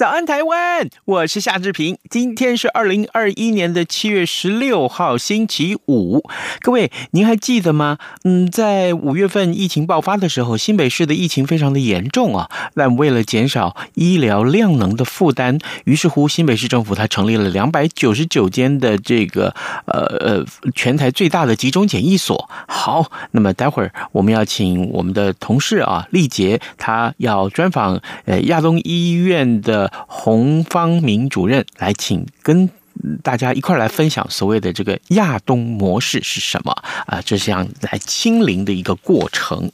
早安，台湾！我是夏志平。今天是二零二一年的七月十六号，星期五。各位，您还记得吗？嗯，在五月份疫情爆发的时候，新北市的疫情非常的严重啊。但为了减少医疗量能的负担，于是乎，新北市政府它成立了两百九十九间的这个呃呃全台最大的集中检疫所。好，那么待会儿我们要请我们的同事啊，丽杰，他要专访呃亚东医院的。洪方明主任来，请跟。大家一块来分享所谓的这个亚东模式是什么啊？这是这样来清零的一个过程。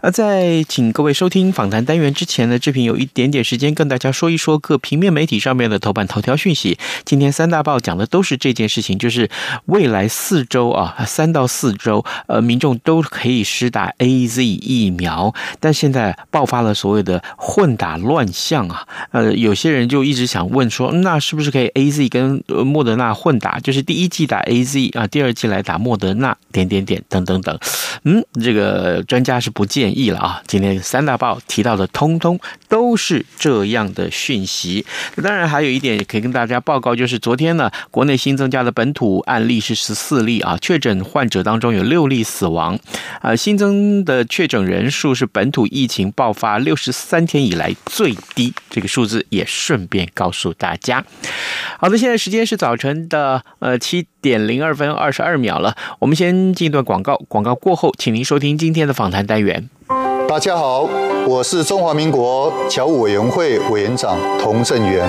啊在请各位收听访谈单元之前呢，志平有一点点时间跟大家说一说各平面媒体上面的头版头条讯息。今天三大报讲的都是这件事情，就是未来四周啊，三到四周，呃，民众都可以施打 AZ 疫苗，但现在爆发了所谓的混打乱象啊。呃，有些人就一直想问说，那是不是可以 AZ 跟莫德纳混打，就是第一剂打 AZ 啊，第二剂来打莫德纳，点点点等等等。嗯，这个专家是不建议了啊。今天三大报提到的，通通都是这样的讯息。当然，还有一点也可以跟大家报告，就是昨天呢，国内新增加的本土案例是十四例啊，确诊患者当中有六例死亡啊，新增的确诊人数是本土疫情爆发六十三天以来最低，这个数字也顺便告诉大家。好的，现在时间。是早晨的呃七点零二分二十二秒了，我们先进一段广告，广告过后，请您收听今天的访谈单元。大家好，我是中华民国侨务委员会委员长童振源。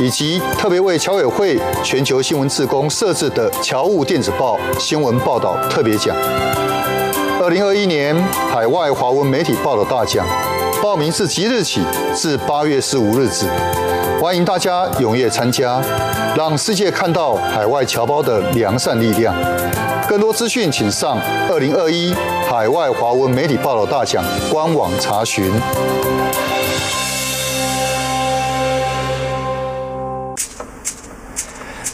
以及特别为侨委会全球新闻志工设置的侨务电子报新闻报道特别奖。二零二一年海外华文媒体报道大奖。报名自即日起至八月十五日止，欢迎大家踊跃参加，让世界看到海外侨胞的良善力量。更多资讯，请上二零二一海外华文媒体报道大奖官网查询。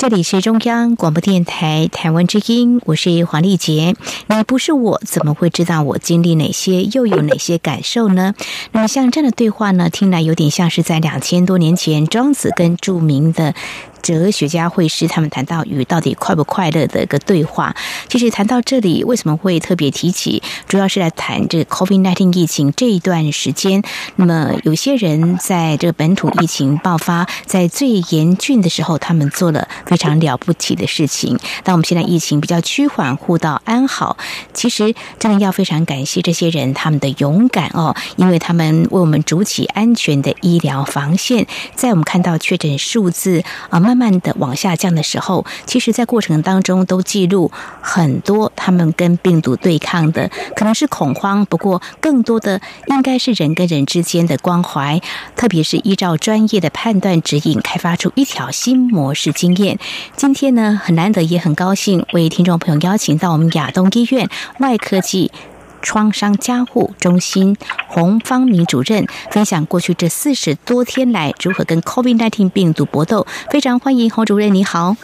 这里是中央广播电台台湾之音，我是黄丽杰。你不是我，怎么会知道我经历哪些，又有哪些感受呢？那么像这样的对话呢，听来有点像是在两千多年前，庄子跟著名的。哲学家会师他们谈到鱼到底快不快乐的一个对话。其实谈到这里，为什么会特别提起？主要是来谈这个 COVID-19 疫情这一段时间。那么有些人在这个本土疫情爆发在最严峻的时候，他们做了非常了不起的事情。当我们现在疫情比较趋缓，互道安好，其实真的要非常感谢这些人他们的勇敢哦，因为他们为我们筑起安全的医疗防线。在我们看到确诊数字啊。慢慢的往下降的时候，其实，在过程当中都记录很多他们跟病毒对抗的，可能是恐慌，不过更多的应该是人跟人之间的关怀，特别是依照专业的判断指引，开发出一条新模式经验。今天呢，很难得也很高兴为听众朋友邀请到我们亚东医院外科技创伤加护中心洪芳明主任分享过去这四十多天来如何跟 COVID-19 病毒搏斗。非常欢迎洪主任，你好。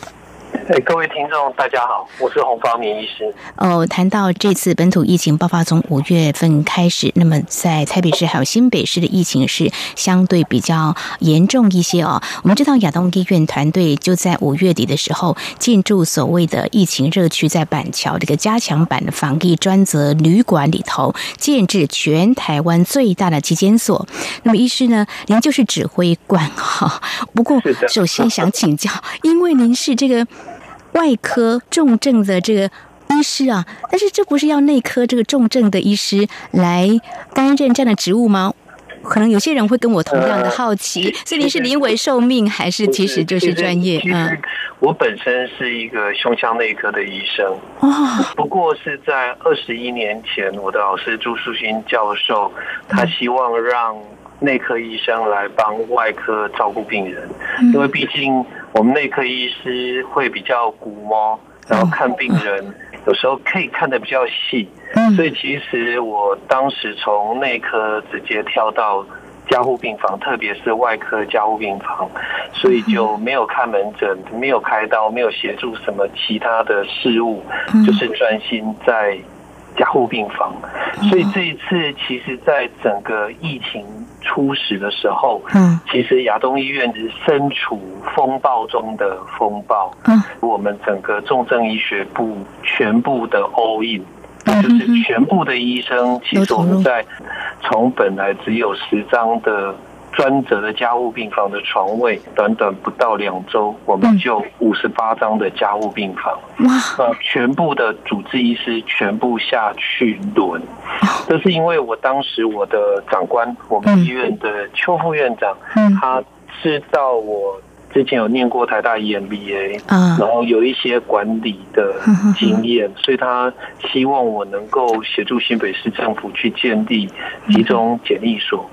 哎，各位听众，大家好，我是洪方明医师。哦，谈到这次本土疫情爆发从五月份开始，那么在台北市还有新北市的疫情是相对比较严重一些哦。我们知道亚东医院团队就在五月底的时候进驻所谓的疫情热区，在板桥这个加强版的防疫专责旅馆里头建制全台湾最大的疾检所。那么医师呢，您就是指挥官哈。不过 首先想请教，因为您是这个。外科重症的这个医师啊，但是这不是要内科这个重症的医师来担任这样的职务吗？可能有些人会跟我同样的好奇，呃、所以您是临危受命，还是其实就是专业？嗯，我本身是一个胸腔内科的医生哦，不过是在二十一年前，我的老师朱树新教授，他希望让内科医生来帮外科照顾病人，嗯、因为毕竟。我们内科医师会比较估摸，然后看病人，有时候可以看得比较细，所以其实我当时从内科直接跳到加护病房，特别是外科加护病房，所以就没有看门诊，没有开刀，没有协助什么其他的事物，就是专心在加护病房。所以这一次，其实在整个疫情。初始的时候，嗯，其实亚东医院是身处风暴中的风暴，嗯，我们整个重症医学部全部的 all in，就是全部的医生，其实我们在从本来只有十张的。专责的加护病房的床位，短短不到两周，我们就五十八张的加护病房。哇！全部的主治医师全部下去轮。这是因为我当时我的长官，我们医院的邱副院长，他知道我之前有念过台大 EMBA，然后有一些管理的经验，所以他希望我能够协助新北市政府去建立集中检疫所。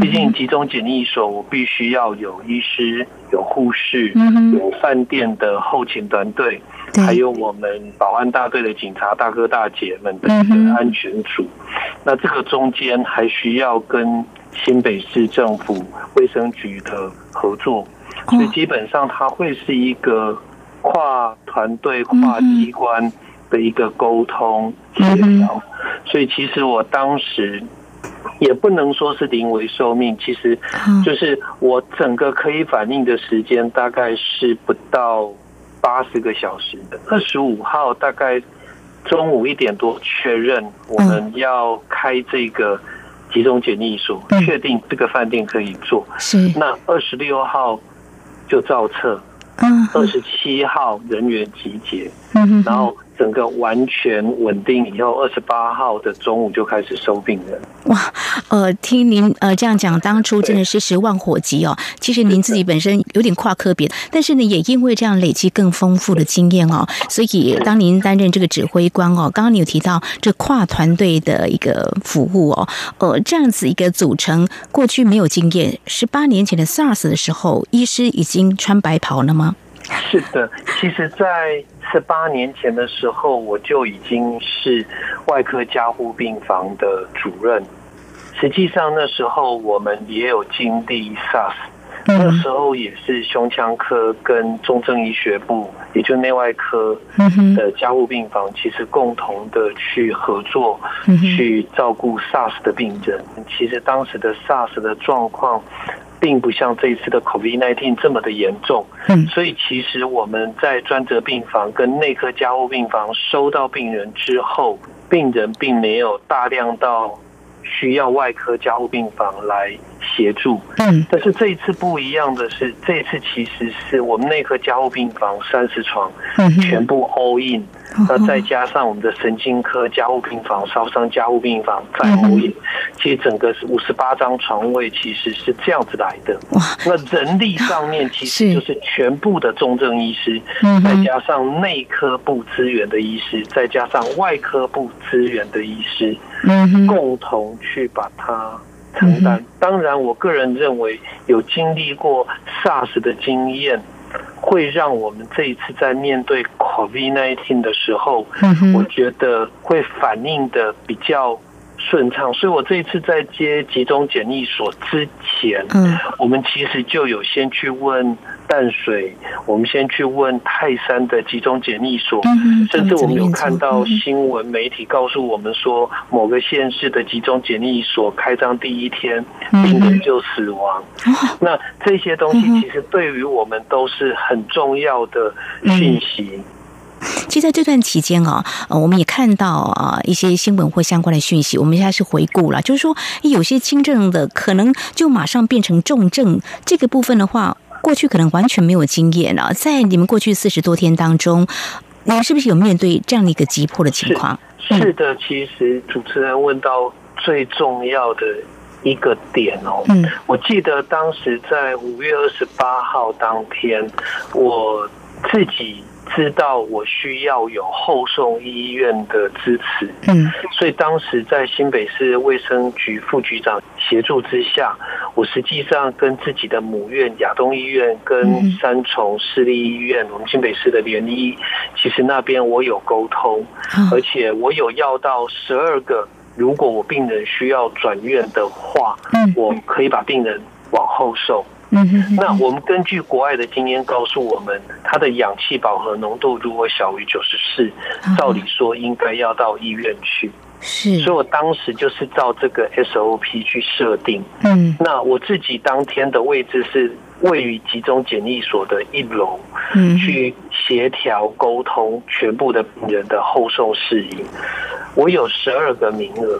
毕竟集中检疫所，我必须要有医师、有护士、有饭店的后勤团队，还有我们保安大队的警察大哥大姐们的一个安全组。那这个中间还需要跟新北市政府卫生局的合作，所以基本上它会是一个跨团队、跨机关的一个沟通协调。所以其实我当时。也不能说是临危受命，其实就是我整个可以反应的时间大概是不到八十个小时的。二十五号大概中午一点多确认我们要开这个集中检疫所，确定这个饭店可以做。是。那二十六号就造册，二十七号人员集结，然后。整个完全稳定以后，二十八号的中午就开始收病人。哇，呃，听您呃这样讲，当初真的是十万火急哦。其实您自己本身有点跨科别，但是呢，也因为这样累积更丰富的经验哦，所以当您担任这个指挥官哦，刚刚你有提到这跨团队的一个服务哦，呃，这样子一个组成，过去没有经验。十八年前的 SARS 的时候，医师已经穿白袍了吗？是的，其实，在十八年前的时候，我就已经是外科加护病房的主任。实际上，那时候我们也有经历 SARS，那时候也是胸腔科跟重症医学部，也就内外科的加护病房，其实共同的去合作，去照顾 SARS 的病人。其实当时的 SARS 的状况。并不像这一次的 COVID-19 这么的严重，嗯，所以其实我们在专责病房跟内科加护病房收到病人之后，病人并没有大量到需要外科加护病房来协助，嗯，但是这一次不一样的是，这一次其实是我们内科加护病房三十床，全部 all in。那再加上我们的神经科加护病房、烧伤加护病房在后面，其实整个是五十八张床位，其实是这样子来的。哇！那人力上面其实就是全部的重症医师，再加上内科部资源的医师，再加上外科部资源的医师，嗯，共同去把它承担。当然，我个人认为有经历过 SARS 的经验。会让我们这一次在面对 COVID-19 的时候，我觉得会反应的比较顺畅，所以我这一次在接集中检疫所之前，嗯，我们其实就有先去问淡水，我们先去问泰山的集中检疫所，嗯，甚至我们有看到新闻媒体告诉我们说，某个县市的集中检疫所开张第一天，病人就死亡。那这些东西其实对于我们都是很重要的讯息。其实在这段期间啊，呃，我们也看到啊一些新闻或相关的讯息。我们现在是回顾了，就是说有些轻症的可能就马上变成重症。这个部分的话，过去可能完全没有经验了。在你们过去四十多天当中，你们是不是有面对这样的一个急迫的情况？是，是的，其实主持人问到最重要的一个点哦。嗯，我记得当时在五月二十八号当天，我自己。知道我需要有后送医院的支持，嗯，所以当时在新北市卫生局副局长协助之下，我实际上跟自己的母院亚东医院跟三重市立医院，我们新北市的联医，其实那边我有沟通，而且我有要到十二个，如果我病人需要转院的话，我可以把病人往后送。嗯哼，那我们根据国外的经验告诉我们，它的氧气饱和浓度如果小于九十四，照理说应该要到医院去。是，所以我当时就是照这个 SOP 去设定。嗯，那我自己当天的位置是位于集中检疫所的一楼，嗯，去协调沟通全部的病人的后送事宜。我有十二个名额。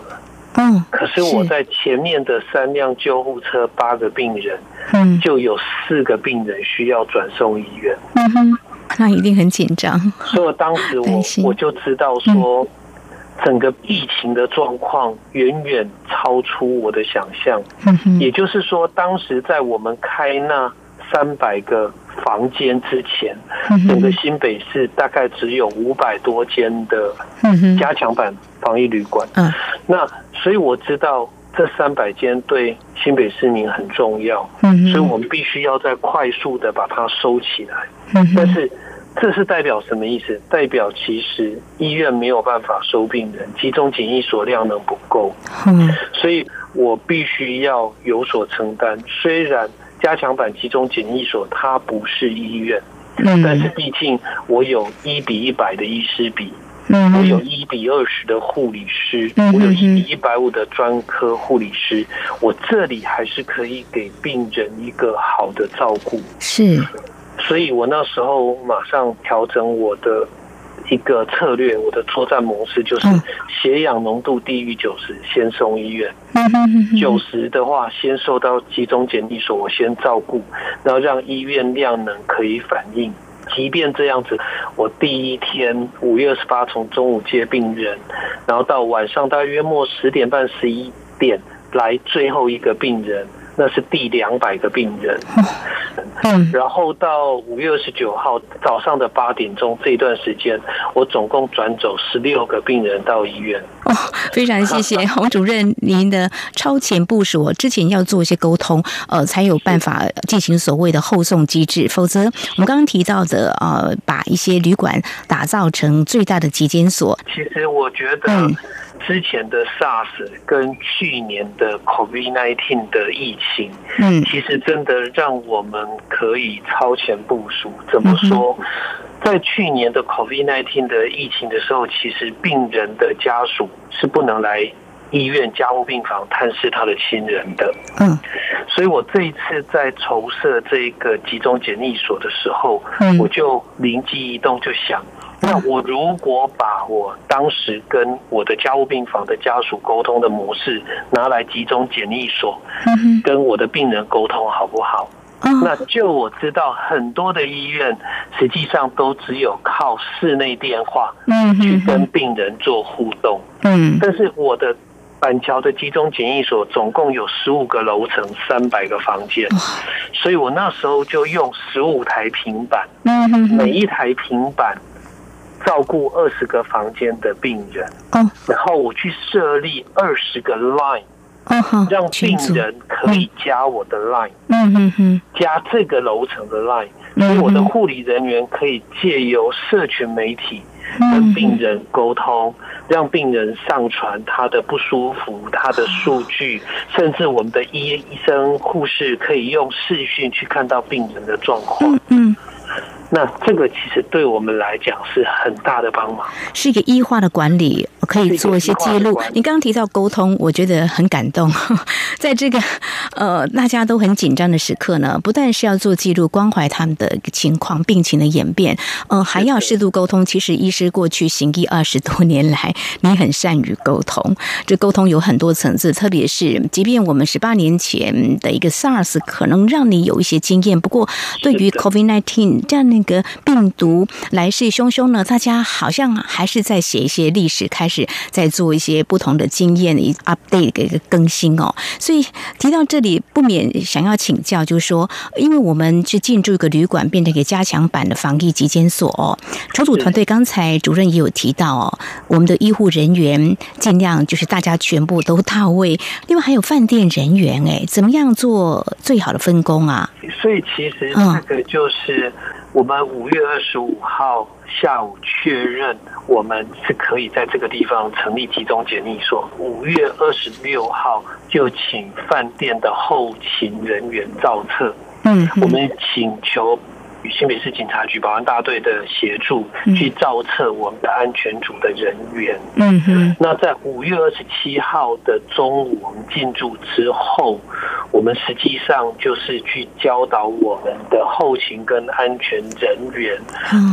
嗯，可是我在前面的三辆救护车，八个病人，嗯，就有四个病人需要转送医院。嗯哼，那一定很紧张。所以当时我我就知道说，整个疫情的状况远远超出我的想象。嗯哼，也就是说，当时在我们开那三百个房间之前，整个新北市大概只有五百多间的加强版防疫旅馆。嗯，那。所以我知道这三百间对新北市民很重要，嗯，所以我们必须要再快速的把它收起来。嗯，但是这是代表什么意思？代表其实医院没有办法收病人，集中检疫所量能不够。嗯，所以我必须要有所承担。虽然加强版集中检疫所它不是医院，嗯，但是毕竟我有一比一百的医师比。嗯，我有一比二十的护理师，我有一比一百五的专科护理师，我这里还是可以给病人一个好的照顾。是，所以我那时候马上调整我的一个策略，我的作战模式就是血氧浓度低于九十，先送医院；九十的话，先送到集中检疫所，我先照顾，然后让医院量能可以反应。即便这样子，我第一天五月二十八从中午接病人，然后到晚上大约末十点半十一点来最后一个病人。那是第两百个病人，嗯，然后到五月二十九号早上的八点钟这一段时间，我总共转走十六个病人到医院。哦，非常谢谢 洪主任您的超前部署，我之前要做一些沟通，呃，才有办法进行所谓的后送机制，否则我们刚刚提到的，呃，把一些旅馆打造成最大的急检所。其实我觉得。嗯之前的 SARS 跟去年的 COVID-19 的疫情，嗯，其实真的让我们可以超前部署。怎么说？在去年的 COVID-19 的疫情的时候，其实病人的家属是不能来医院家务病房探视他的亲人的。嗯，所以我这一次在筹设这个集中检疫所的时候，我就灵机一动，就想。那我如果把我当时跟我的加护病房的家属沟通的模式拿来集中检疫所，跟我的病人沟通好不好？那就我知道很多的医院实际上都只有靠室内电话去跟病人做互动。嗯，但是我的板桥的集中检疫所总共有十五个楼层，三百个房间，所以我那时候就用十五台平板，每一台平板。照顾二十个房间的病人，然后我去设立二十个 line，让病人可以加我的 line，加这个楼层的 line，所以我的护理人员可以借由社群媒体跟病人沟通，让病人上传他的不舒服、他的数据，甚至我们的医医生、护士可以用视讯去看到病人的状况。嗯。那这个其实对我们来讲是很大的帮忙，是一个医化的管理，可以做一些记录。你刚刚提到沟通，我觉得很感动。在这个呃大家都很紧张的时刻呢，不但是要做记录，关怀他们的情况、病情的演变，呃，还要适度沟通。其实医师过去行医二十 多年来，你很善于沟通。这沟通有很多层次，特别是即便我们十八年前的一个 SARS 可能让你有一些经验，不过对于 COVID-19 这样那。个病毒来势汹汹呢，大家好像还是在写一些历史，开始在做一些不同的经验的 update 的一个更新哦。所以提到这里，不免想要请教，就是说，因为我们是进驻一个旅馆，变成一个加强版的防疫急检所哦。筹组团队刚才主任也有提到哦，我们的医护人员尽量就是大家全部都到位，另外还有饭店人员哎，怎么样做最好的分工啊？所以其实这个就是。我们五月二十五号下午确认，我们是可以在这个地方成立集中检疫所。五月二十六号就请饭店的后勤人员造册。嗯，我们请求。与新北市警察局保安大队的协助，去造册我们的安全组的人员。嗯哼。那在五月二十七号的中午，我们进驻之后，我们实际上就是去教导我们的后勤跟安全人员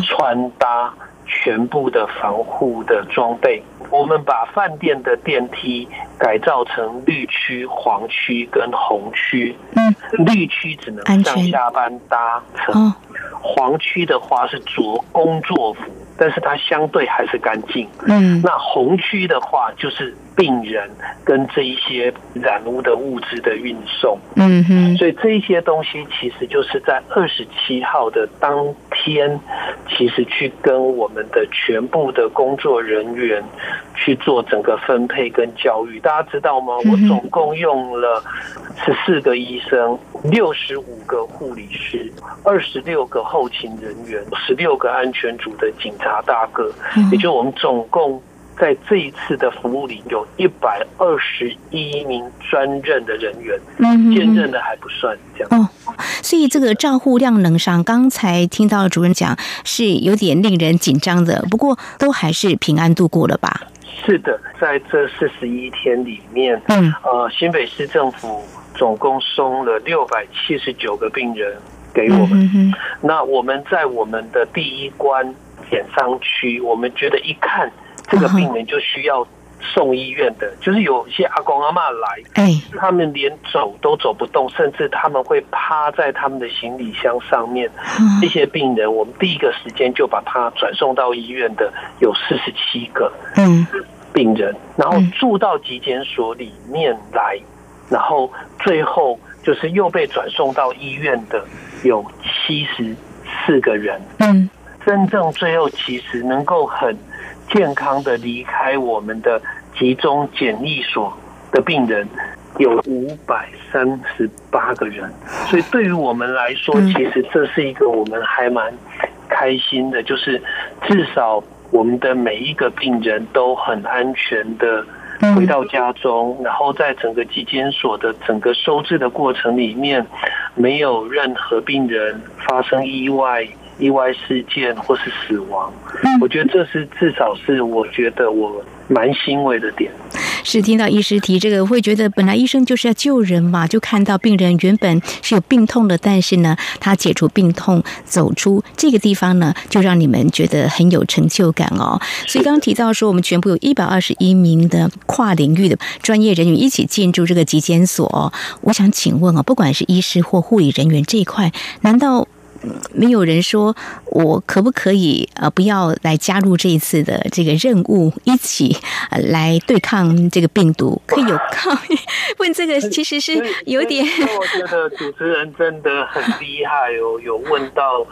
穿搭全部的防护的装备。我们把饭店的电梯改造成绿区、黄区跟红区。嗯，绿区只能上下班搭乘。黄区的话是着工作服，但是它相对还是干净。嗯，那红区的话就是病人跟这一些染污的物质的运送。嗯哼，所以这一些东西其实就是在二十七号的当天，其实去跟我们的全部的工作人员去做整个分配跟教育。大家知道吗？我总共用了十四个医生。六十五个护理师，二十六个后勤人员，十六个安全组的警察大哥，也就我们总共在这一次的服务里有一百二十一名专任的人员，兼任的还不算这样。哦，所以这个照护量能上，刚才听到主任讲是有点令人紧张的，不过都还是平安度过了吧？是的，在这四十一天里面，嗯，呃，新北市政府。总共送了六百七十九个病人给我们。那我们在我们的第一关检伤区，我们觉得一看这个病人就需要送医院的，就是有一些阿公阿妈来，他们连走都走不动，甚至他们会趴在他们的行李箱上面。这些病人，我们第一个时间就把他转送到医院的有四十七个病人，然后住到急检所里面来。然后最后就是又被转送到医院的有七十四个人，嗯，真正最后其实能够很健康的离开我们的集中检疫所的病人有五百三十八个人，所以对于我们来说，其实这是一个我们还蛮开心的，就是至少我们的每一个病人都很安全的。回到家中，然后在整个急检所的整个收治的过程里面，没有任何病人发生意外、意外事件或是死亡。我觉得这是至少是我觉得我蛮欣慰的点。是听到医师提这个，会觉得本来医生就是要救人嘛，就看到病人原本是有病痛的，但是呢，他解除病痛，走出这个地方呢，就让你们觉得很有成就感哦。所以刚刚提到说，我们全部有一百二十一名的跨领域的专业人员一起进驻这个急检所哦。我想请问啊，不管是医师或护理人员这一块，难道？没有人说我可不可以呃不要来加入这一次的这个任务，一起呃来对抗这个病毒，可以有抗议？问这个其实是有点。我觉得主持人真的很厉害哦，有问到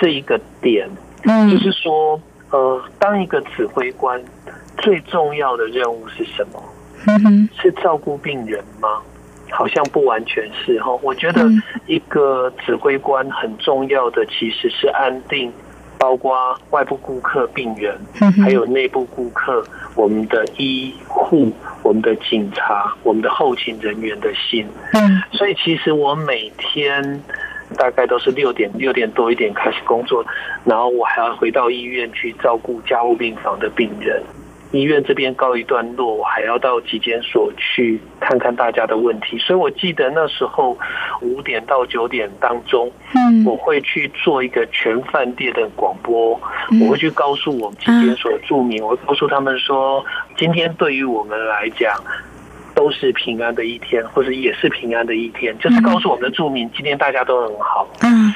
这一个点，嗯，就是说呃，当一个指挥官最重要的任务是什么？嗯哼，是照顾病人吗？好像不完全是哈，我觉得一个指挥官很重要的其实是安定，包包括外部顾客、病人，还有内部顾客，我们的医护、我们的警察、我们的后勤人员的心。嗯，所以其实我每天大概都是六点六点多一点开始工作，然后我还要回到医院去照顾加护病房的病人。医院这边告一段落，我还要到疾检所去看看大家的问题。所以我记得那时候五点到九点当中，嗯，我会去做一个全饭店的广播，我会去告诉我们疾检所的住民，我会告诉他们说，今天对于我们来讲都是平安的一天，或者也是平安的一天，就是告诉我们的住民，今天大家都很好。嗯，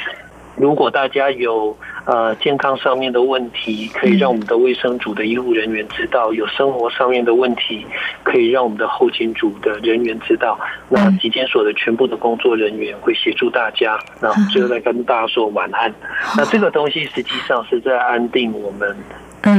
如果大家有。呃，健康上面的问题可以让我们的卫生组的医护人员知道；有生活上面的问题，可以让我们的后勤组的人员知道。那疾检所的全部的工作人员会协助大家，然后最后再跟大家说晚安。那这个东西实际上是在安定我们。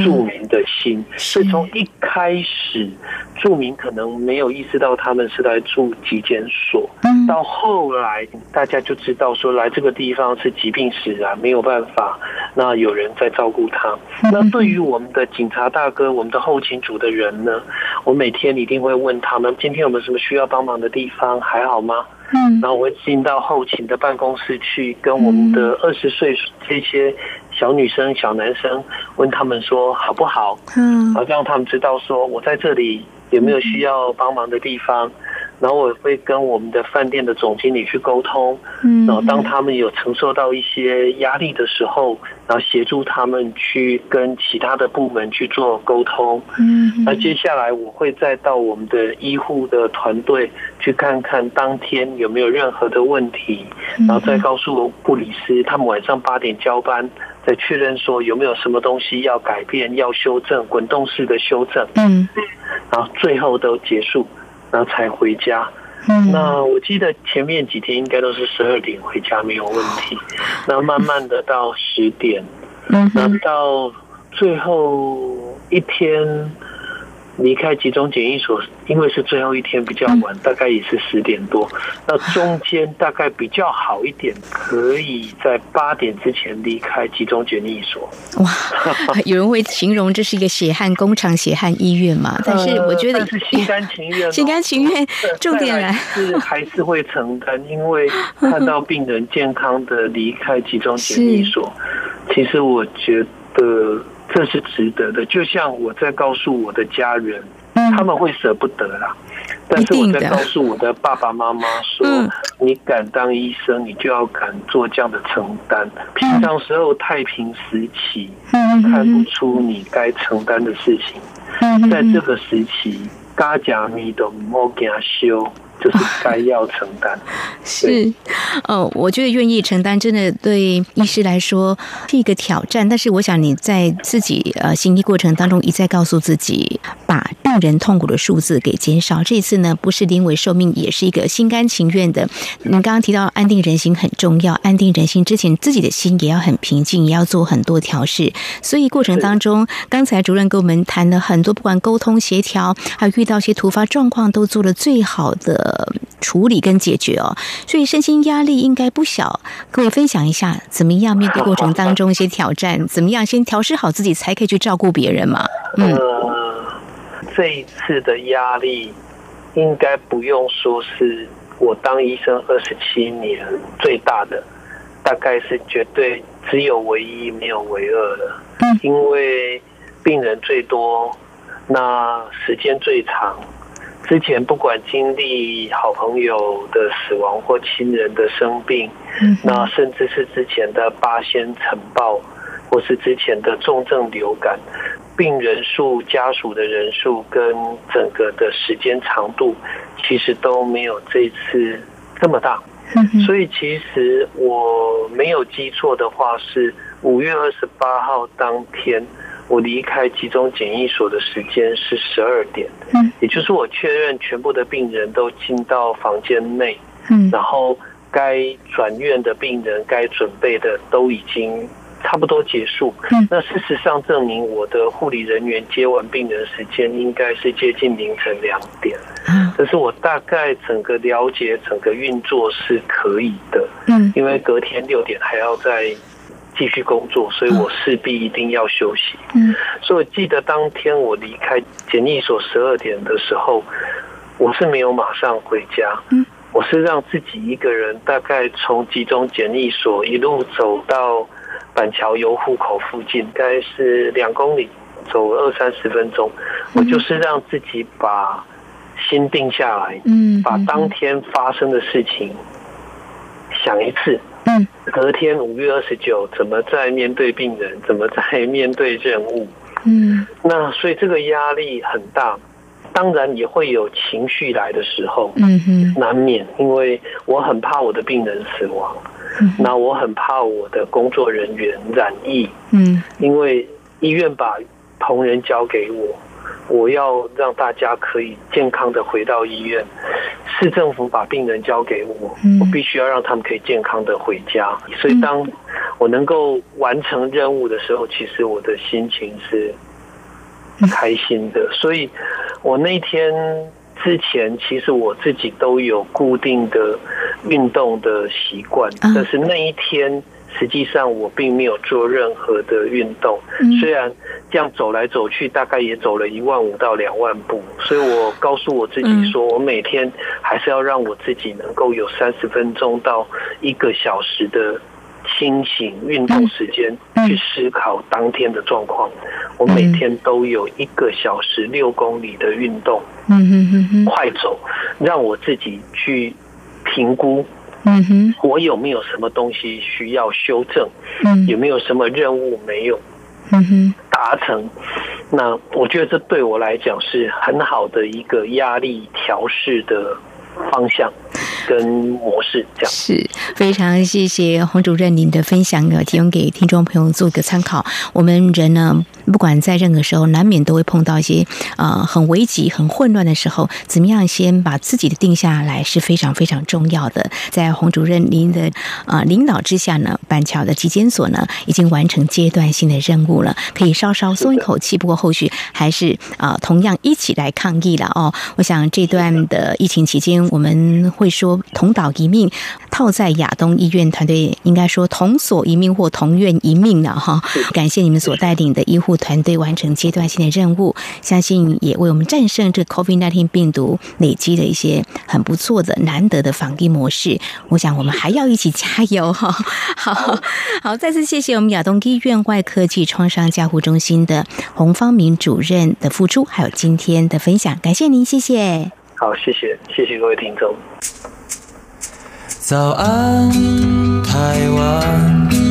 住民的心，是。从一开始，住民可能没有意识到他们是来住疾检所，到后来大家就知道说，来这个地方是疾病使然，没有办法，那有人在照顾他。那对于我们的警察大哥，我们的后勤组的人呢，我每天一定会问他们，今天有没有什么需要帮忙的地方，还好吗？嗯，然后我会进到后勤的办公室去，跟我们的二十岁这些小女生、小男生问他们说好不好？嗯，然后让他们知道说我在这里有没有需要帮忙的地方。然后我会跟我们的饭店的总经理去沟通，嗯，然后当他们有承受到一些压力的时候，然后协助他们去跟其他的部门去做沟通，嗯，那接下来我会再到我们的医护的团队去看看当天有没有任何的问题，然后再告诉护理师，他们晚上八点交班，再确认说有没有什么东西要改变、要修正、滚动式的修正，嗯，然后最后都结束。然后才回家。嗯，那我记得前面几天应该都是十二点回家没有问题。那慢慢的到十点，嗯，那到最后一天。离开集中检疫所，因为是最后一天比较晚，大概也是十点多。那中间大概比较好一点，可以在八点之前离开集中检疫所。哇，有人会形容这是一个血汗工厂、血汗医院嘛？但是我觉得是心甘情愿，心甘情愿。重点来是还是会承担，因为看到病人健康的离开集中检疫所，其实我觉得。这是值得的，就像我在告诉我的家人，嗯、他们会舍不得啦。但是我在告诉我的爸爸妈妈说：“嗯、你敢当医生，你就要敢做这样的承担。平常时候太平时期，嗯、看不出你该承担的事情，嗯、在这个时期，嘎甲咪都莫给他修。”就是该要承担，是，哦，我觉得愿意承担，真的对医师来说是一个挑战。但是，我想你在自己呃行医过程当中一再告诉自己，把病人痛苦的数字给减少。这次呢，不是临危受命，也是一个心甘情愿的。你刚刚提到安定人心很重要，安定人心之前，自己的心也要很平静，也要做很多调试。所以过程当中，刚才主任跟我们谈了很多，不管沟通协调，还有遇到一些突发状况，都做了最好的。呃，处理跟解决哦，所以身心压力应该不小。跟我分享一下，怎么样面对过程当中一些挑战？怎么样先调试好自己，才可以去照顾别人嘛？嗯，呃，这一次的压力，应该不用说是我当医生二十七年最大的，大概是绝对只有唯一没有唯二的。嗯，因为病人最多，那时间最长。之前不管经历好朋友的死亡或亲人的生病，嗯、那甚至是之前的八仙尘爆，或是之前的重症流感，病人数、家属的人数跟整个的时间长度，其实都没有这次这么大。所以其实我没有记错的话，是五月二十八号当天。我离开集中检疫所的时间是十二点，嗯，也就是我确认全部的病人都进到房间内，嗯，然后该转院的病人该准备的都已经差不多结束，嗯，那事实上证明我的护理人员接完病人时间应该是接近凌晨两点，嗯，可是我大概整个了解整个运作是可以的，嗯，因为隔天六点还要再。继续工作，所以我势必一定要休息。嗯，所以我记得当天我离开检疫所十二点的时候，我是没有马上回家。嗯，我是让自己一个人，大概从集中检疫所一路走到板桥油户口附近，大概是两公里，走二三十分钟。我就是让自己把心定下来，嗯，把当天发生的事情想一次。嗯，隔天五月二十九，怎么在面对病人？怎么在面对任务？嗯，那所以这个压力很大，当然也会有情绪来的时候，嗯哼，难免，因为我很怕我的病人死亡，嗯，那我很怕我的工作人员染疫，嗯，因为医院把同仁交给我。我要让大家可以健康的回到医院，市政府把病人交给我，我必须要让他们可以健康的回家。所以当我能够完成任务的时候，其实我的心情是开心的。所以我那天之前，其实我自己都有固定的运动的习惯，但是那一天。实际上我并没有做任何的运动，虽然这样走来走去，大概也走了一万五到两万步，所以我告诉我自己说，我每天还是要让我自己能够有三十分钟到一个小时的清醒运动时间，去思考当天的状况。我每天都有一个小时六公里的运动，快走，让我自己去评估。嗯哼，我有没有什么东西需要修正？嗯，有没有什么任务没有？嗯哼，达成？那我觉得这对我来讲是很好的一个压力调试的方向。跟模式这样是非常谢谢洪主任您的分享，提供给听众朋友做一个参考。我们人呢，不管在任何时候，难免都会碰到一些呃很危急、很混乱的时候，怎么样先把自己的定下来是非常非常重要的。在洪主任您的呃领导之下呢，板桥的疾检所呢已经完成阶段性的任务了，可以稍稍松一口气。不过后续还是啊、同样一起来抗疫了哦。我想这段的疫情期间，我们会说。同岛一命，套在亚东医院团队，应该说同所一命或同院一命了哈。感谢你们所带领的医护团队完成阶段性的任务，相信也为我们战胜这 COVID-19 病毒累积了一些很不错的、难得的防疫模式。我想我们还要一起加油哈。好好，再次谢谢我们亚东医院外科技创伤加护中心的洪方明主任的付出，还有今天的分享，感谢您，谢谢。好，谢谢，谢谢各位听众。早安，台湾，你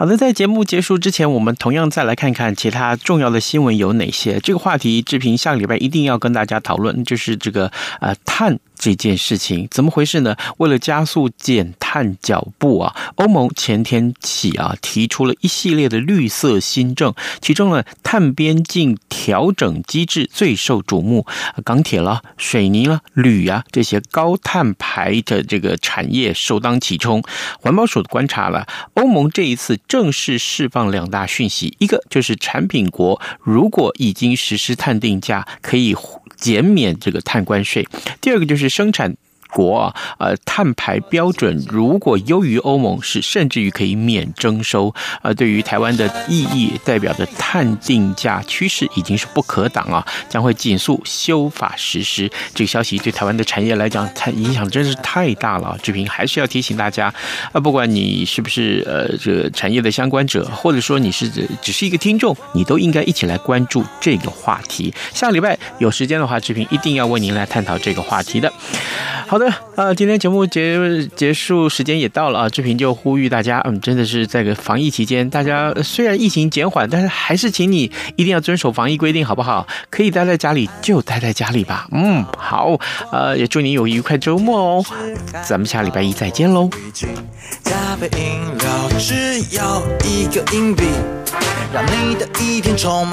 好的，在节目结束之前，我们同样再来看看其他重要的新闻有哪些。这个话题，志平下个礼拜一定要跟大家讨论，就是这个呃碳。这件事情怎么回事呢？为了加速减碳脚步啊，欧盟前天起啊提出了一系列的绿色新政，其中呢碳边境调整机制最受瞩目，钢铁了、水泥了、铝啊这些高碳排的这个产业首当其冲。环保署观察了，欧盟这一次正式释放两大讯息，一个就是产品国如果已经实施碳定价，可以减免这个碳关税；第二个就是。生产国啊，呃，碳排标准如果优于欧盟，是甚至于可以免征收。呃，对于台湾的意义，代表的碳定价趋势已经是不可挡啊，将会尽速修法实施。这个消息对台湾的产业来讲，它影响真是太大了。志平还是要提醒大家，啊，不管你是不是呃这个产业的相关者，或者说你是只是一个听众，你都应该一起来关注这个话题。下礼拜有时间的话，志平一定要为您来探讨这个话题的。好的，呃，今天节目结结束时间也到了啊，志平就呼吁大家，嗯，真的是在个防疫期间，大家虽然疫情减缓，但是还是请你一定要遵守防疫规定，好不好？可以待在家里就待在家里吧。嗯，好，呃，也祝你有愉快周末哦，咱们下礼拜一再见喽。加杯饮料，只要一个硬币，让你的一天充满